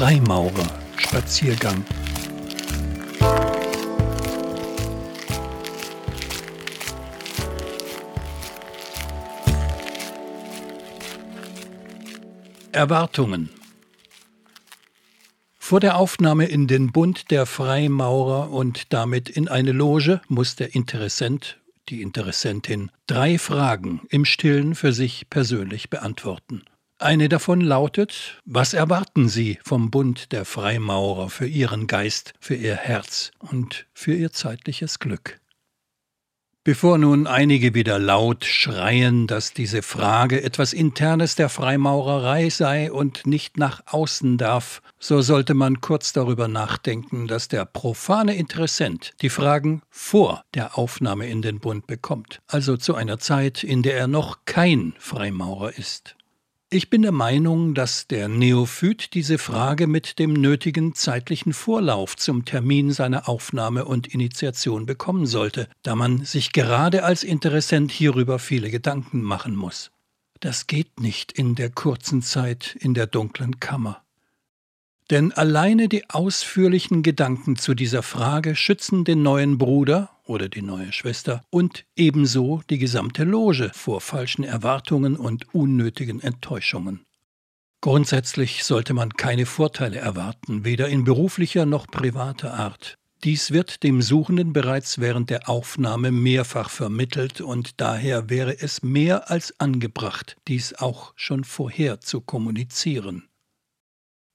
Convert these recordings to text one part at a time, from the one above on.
Freimaurer Spaziergang. Erwartungen Vor der Aufnahme in den Bund der Freimaurer und damit in eine Loge muss der Interessent, die Interessentin, drei Fragen im stillen für sich persönlich beantworten. Eine davon lautet, was erwarten Sie vom Bund der Freimaurer für Ihren Geist, für Ihr Herz und für Ihr zeitliches Glück? Bevor nun einige wieder laut schreien, dass diese Frage etwas Internes der Freimaurerei sei und nicht nach außen darf, so sollte man kurz darüber nachdenken, dass der profane Interessent die Fragen vor der Aufnahme in den Bund bekommt, also zu einer Zeit, in der er noch kein Freimaurer ist. Ich bin der Meinung, dass der Neophyt diese Frage mit dem nötigen zeitlichen Vorlauf zum Termin seiner Aufnahme und Initiation bekommen sollte, da man sich gerade als Interessent hierüber viele Gedanken machen muss. Das geht nicht in der kurzen Zeit in der dunklen Kammer. Denn alleine die ausführlichen Gedanken zu dieser Frage schützen den neuen Bruder oder die neue Schwester und ebenso die gesamte Loge vor falschen Erwartungen und unnötigen Enttäuschungen. Grundsätzlich sollte man keine Vorteile erwarten, weder in beruflicher noch privater Art. Dies wird dem Suchenden bereits während der Aufnahme mehrfach vermittelt und daher wäre es mehr als angebracht, dies auch schon vorher zu kommunizieren.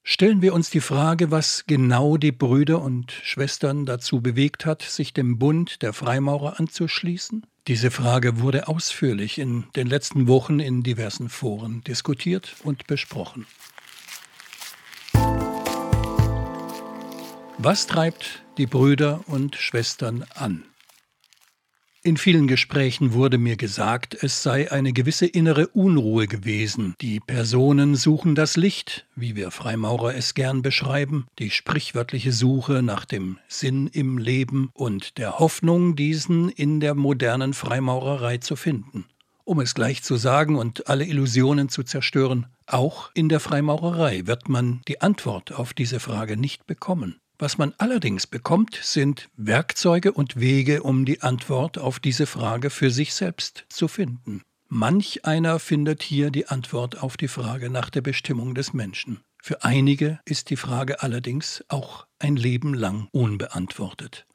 Stellen wir uns die Frage, was genau die Brüder und Schwestern dazu bewegt hat, sich dem Bund der Freimaurer anzuschließen? Diese Frage wurde ausführlich in den letzten Wochen in diversen Foren diskutiert und besprochen. Was treibt die Brüder und Schwestern an? In vielen Gesprächen wurde mir gesagt, es sei eine gewisse innere Unruhe gewesen. Die Personen suchen das Licht, wie wir Freimaurer es gern beschreiben, die sprichwörtliche Suche nach dem Sinn im Leben und der Hoffnung, diesen in der modernen Freimaurerei zu finden. Um es gleich zu sagen und alle Illusionen zu zerstören, auch in der Freimaurerei wird man die Antwort auf diese Frage nicht bekommen. Was man allerdings bekommt, sind Werkzeuge und Wege, um die Antwort auf diese Frage für sich selbst zu finden. Manch einer findet hier die Antwort auf die Frage nach der Bestimmung des Menschen. Für einige ist die Frage allerdings auch ein Leben lang unbeantwortet.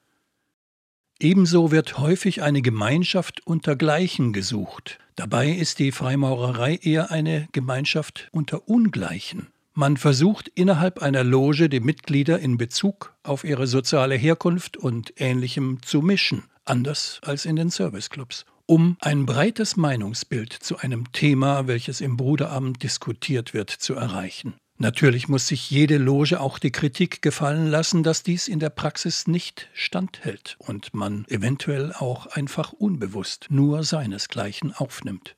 Ebenso wird häufig eine Gemeinschaft unter Gleichen gesucht. Dabei ist die Freimaurerei eher eine Gemeinschaft unter Ungleichen. Man versucht innerhalb einer Loge die Mitglieder in Bezug auf ihre soziale Herkunft und ähnlichem zu mischen, anders als in den Serviceclubs, um ein breites Meinungsbild zu einem Thema, welches im Bruderabend diskutiert wird, zu erreichen. Natürlich muss sich jede Loge auch die Kritik gefallen lassen, dass dies in der Praxis nicht standhält und man eventuell auch einfach unbewusst nur seinesgleichen aufnimmt.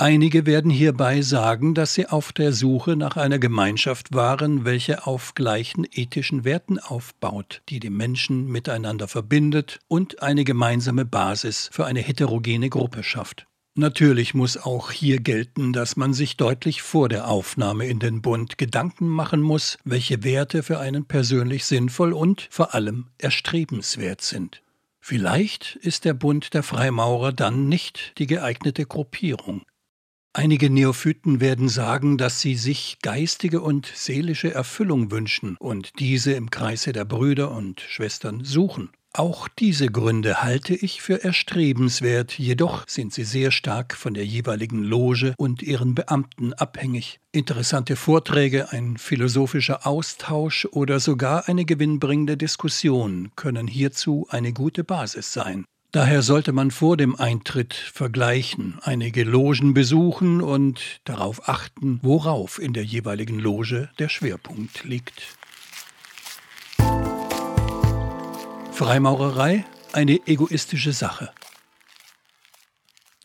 Einige werden hierbei sagen, dass sie auf der Suche nach einer Gemeinschaft waren, welche auf gleichen ethischen Werten aufbaut, die die Menschen miteinander verbindet und eine gemeinsame Basis für eine heterogene Gruppe schafft. Natürlich muss auch hier gelten, dass man sich deutlich vor der Aufnahme in den Bund Gedanken machen muss, welche Werte für einen persönlich sinnvoll und vor allem erstrebenswert sind. Vielleicht ist der Bund der Freimaurer dann nicht die geeignete Gruppierung. Einige Neophyten werden sagen, dass sie sich geistige und seelische Erfüllung wünschen und diese im Kreise der Brüder und Schwestern suchen. Auch diese Gründe halte ich für erstrebenswert, jedoch sind sie sehr stark von der jeweiligen Loge und ihren Beamten abhängig. Interessante Vorträge, ein philosophischer Austausch oder sogar eine gewinnbringende Diskussion können hierzu eine gute Basis sein. Daher sollte man vor dem Eintritt vergleichen, einige Logen besuchen und darauf achten, worauf in der jeweiligen Loge der Schwerpunkt liegt. Freimaurerei eine egoistische Sache.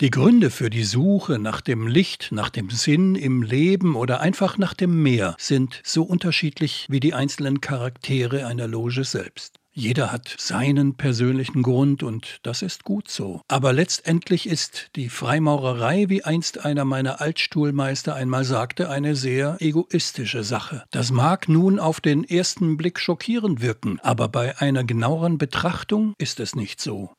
Die Gründe für die Suche nach dem Licht, nach dem Sinn im Leben oder einfach nach dem Meer sind so unterschiedlich wie die einzelnen Charaktere einer Loge selbst. Jeder hat seinen persönlichen Grund und das ist gut so. Aber letztendlich ist die Freimaurerei, wie einst einer meiner Altstuhlmeister einmal sagte, eine sehr egoistische Sache. Das mag nun auf den ersten Blick schockierend wirken, aber bei einer genaueren Betrachtung ist es nicht so.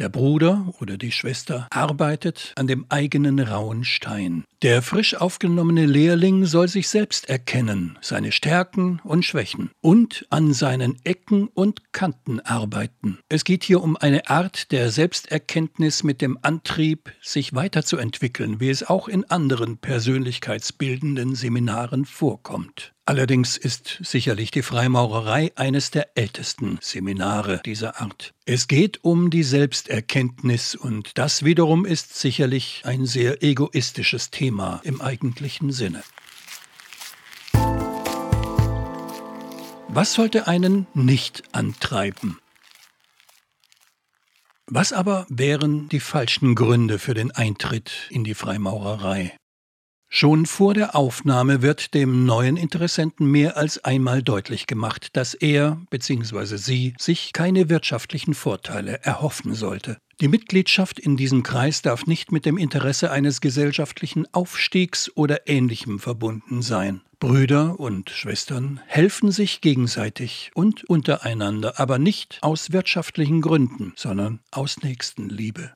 Der Bruder oder die Schwester arbeitet an dem eigenen rauen Stein. Der frisch aufgenommene Lehrling soll sich selbst erkennen, seine Stärken und Schwächen und an seinen Ecken und Kanten arbeiten. Es geht hier um eine Art der Selbsterkenntnis mit dem Antrieb, sich weiterzuentwickeln, wie es auch in anderen persönlichkeitsbildenden Seminaren vorkommt. Allerdings ist sicherlich die Freimaurerei eines der ältesten Seminare dieser Art. Es geht um die Selbsterkenntnis und das wiederum ist sicherlich ein sehr egoistisches Thema im eigentlichen Sinne. Was sollte einen nicht antreiben? Was aber wären die falschen Gründe für den Eintritt in die Freimaurerei? Schon vor der Aufnahme wird dem neuen Interessenten mehr als einmal deutlich gemacht, dass er bzw. sie sich keine wirtschaftlichen Vorteile erhoffen sollte. Die Mitgliedschaft in diesem Kreis darf nicht mit dem Interesse eines gesellschaftlichen Aufstiegs oder ähnlichem verbunden sein. Brüder und Schwestern helfen sich gegenseitig und untereinander, aber nicht aus wirtschaftlichen Gründen, sondern aus Nächstenliebe.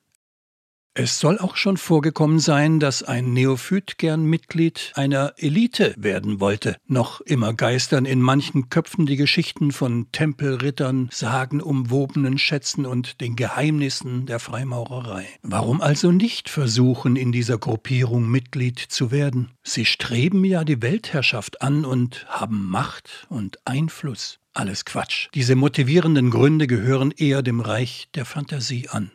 Es soll auch schon vorgekommen sein, dass ein Neophyt gern Mitglied einer Elite werden wollte. Noch immer geistern in manchen Köpfen die Geschichten von Tempelrittern, sagenumwobenen Schätzen und den Geheimnissen der Freimaurerei. Warum also nicht versuchen, in dieser Gruppierung Mitglied zu werden? Sie streben ja die Weltherrschaft an und haben Macht und Einfluss. Alles Quatsch. Diese motivierenden Gründe gehören eher dem Reich der Fantasie an.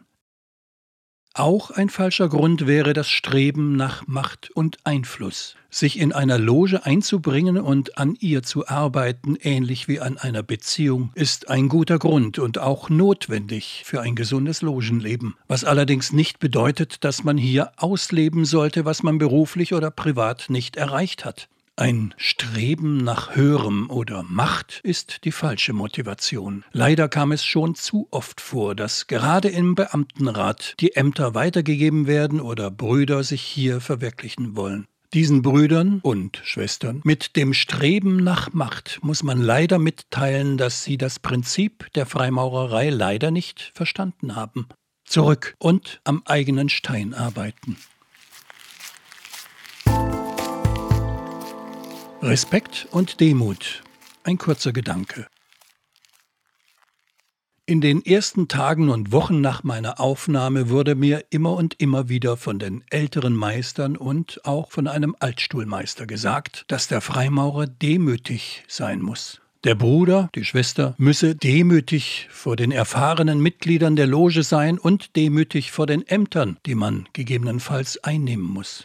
Auch ein falscher Grund wäre das Streben nach Macht und Einfluss. Sich in einer Loge einzubringen und an ihr zu arbeiten, ähnlich wie an einer Beziehung, ist ein guter Grund und auch notwendig für ein gesundes Logenleben, was allerdings nicht bedeutet, dass man hier ausleben sollte, was man beruflich oder privat nicht erreicht hat. Ein Streben nach Höherem oder Macht ist die falsche Motivation. Leider kam es schon zu oft vor, dass gerade im Beamtenrat die Ämter weitergegeben werden oder Brüder sich hier verwirklichen wollen. Diesen Brüdern und Schwestern mit dem Streben nach Macht muss man leider mitteilen, dass sie das Prinzip der Freimaurerei leider nicht verstanden haben. Zurück und am eigenen Stein arbeiten. Respekt und Demut. Ein kurzer Gedanke. In den ersten Tagen und Wochen nach meiner Aufnahme wurde mir immer und immer wieder von den älteren Meistern und auch von einem Altstuhlmeister gesagt, dass der Freimaurer demütig sein muss. Der Bruder, die Schwester, müsse demütig vor den erfahrenen Mitgliedern der Loge sein und demütig vor den Ämtern, die man gegebenenfalls einnehmen muss.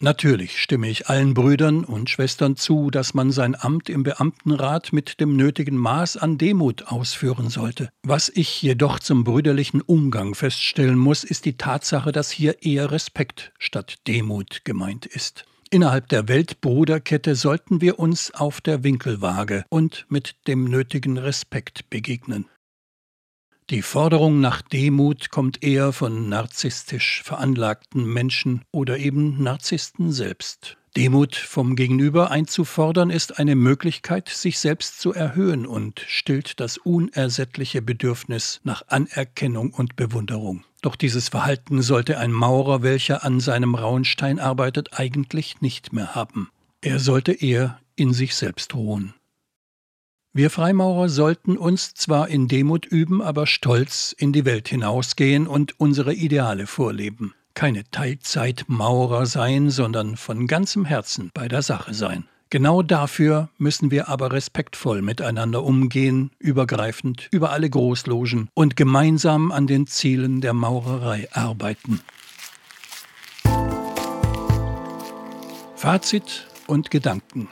Natürlich stimme ich allen Brüdern und Schwestern zu, dass man sein Amt im Beamtenrat mit dem nötigen Maß an Demut ausführen sollte. Was ich jedoch zum brüderlichen Umgang feststellen muss, ist die Tatsache, dass hier eher Respekt statt Demut gemeint ist. Innerhalb der Weltbruderkette sollten wir uns auf der Winkelwaage und mit dem nötigen Respekt begegnen. Die Forderung nach Demut kommt eher von narzisstisch veranlagten Menschen oder eben Narzissten selbst. Demut vom Gegenüber einzufordern ist eine Möglichkeit, sich selbst zu erhöhen und stillt das unersättliche Bedürfnis nach Anerkennung und Bewunderung. Doch dieses Verhalten sollte ein Maurer, welcher an seinem rauen Stein arbeitet, eigentlich nicht mehr haben. Er sollte eher in sich selbst ruhen. Wir Freimaurer sollten uns zwar in Demut üben, aber stolz in die Welt hinausgehen und unsere Ideale vorleben. Keine Teilzeitmaurer sein, sondern von ganzem Herzen bei der Sache sein. Genau dafür müssen wir aber respektvoll miteinander umgehen, übergreifend über alle Großlogen und gemeinsam an den Zielen der Maurerei arbeiten. Fazit und Gedanken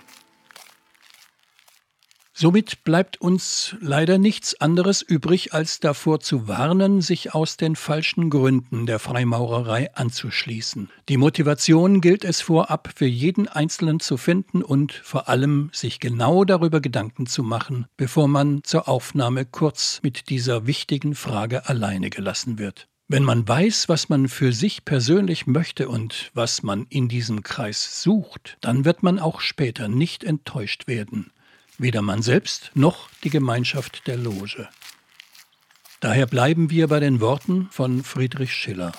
Somit bleibt uns leider nichts anderes übrig, als davor zu warnen, sich aus den falschen Gründen der Freimaurerei anzuschließen. Die Motivation gilt es vorab für jeden Einzelnen zu finden und vor allem sich genau darüber Gedanken zu machen, bevor man zur Aufnahme kurz mit dieser wichtigen Frage alleine gelassen wird. Wenn man weiß, was man für sich persönlich möchte und was man in diesem Kreis sucht, dann wird man auch später nicht enttäuscht werden weder man selbst noch die Gemeinschaft der Loge. Daher bleiben wir bei den Worten von Friedrich Schiller.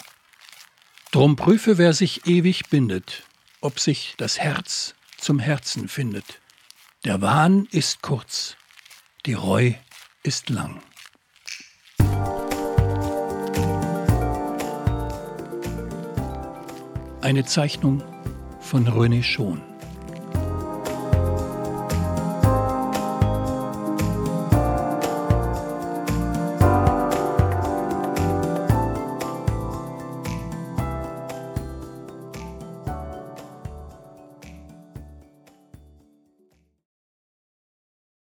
Drum prüfe, wer sich ewig bindet, ob sich das Herz zum Herzen findet. Der Wahn ist kurz, die Reu ist lang. Eine Zeichnung von René Schon.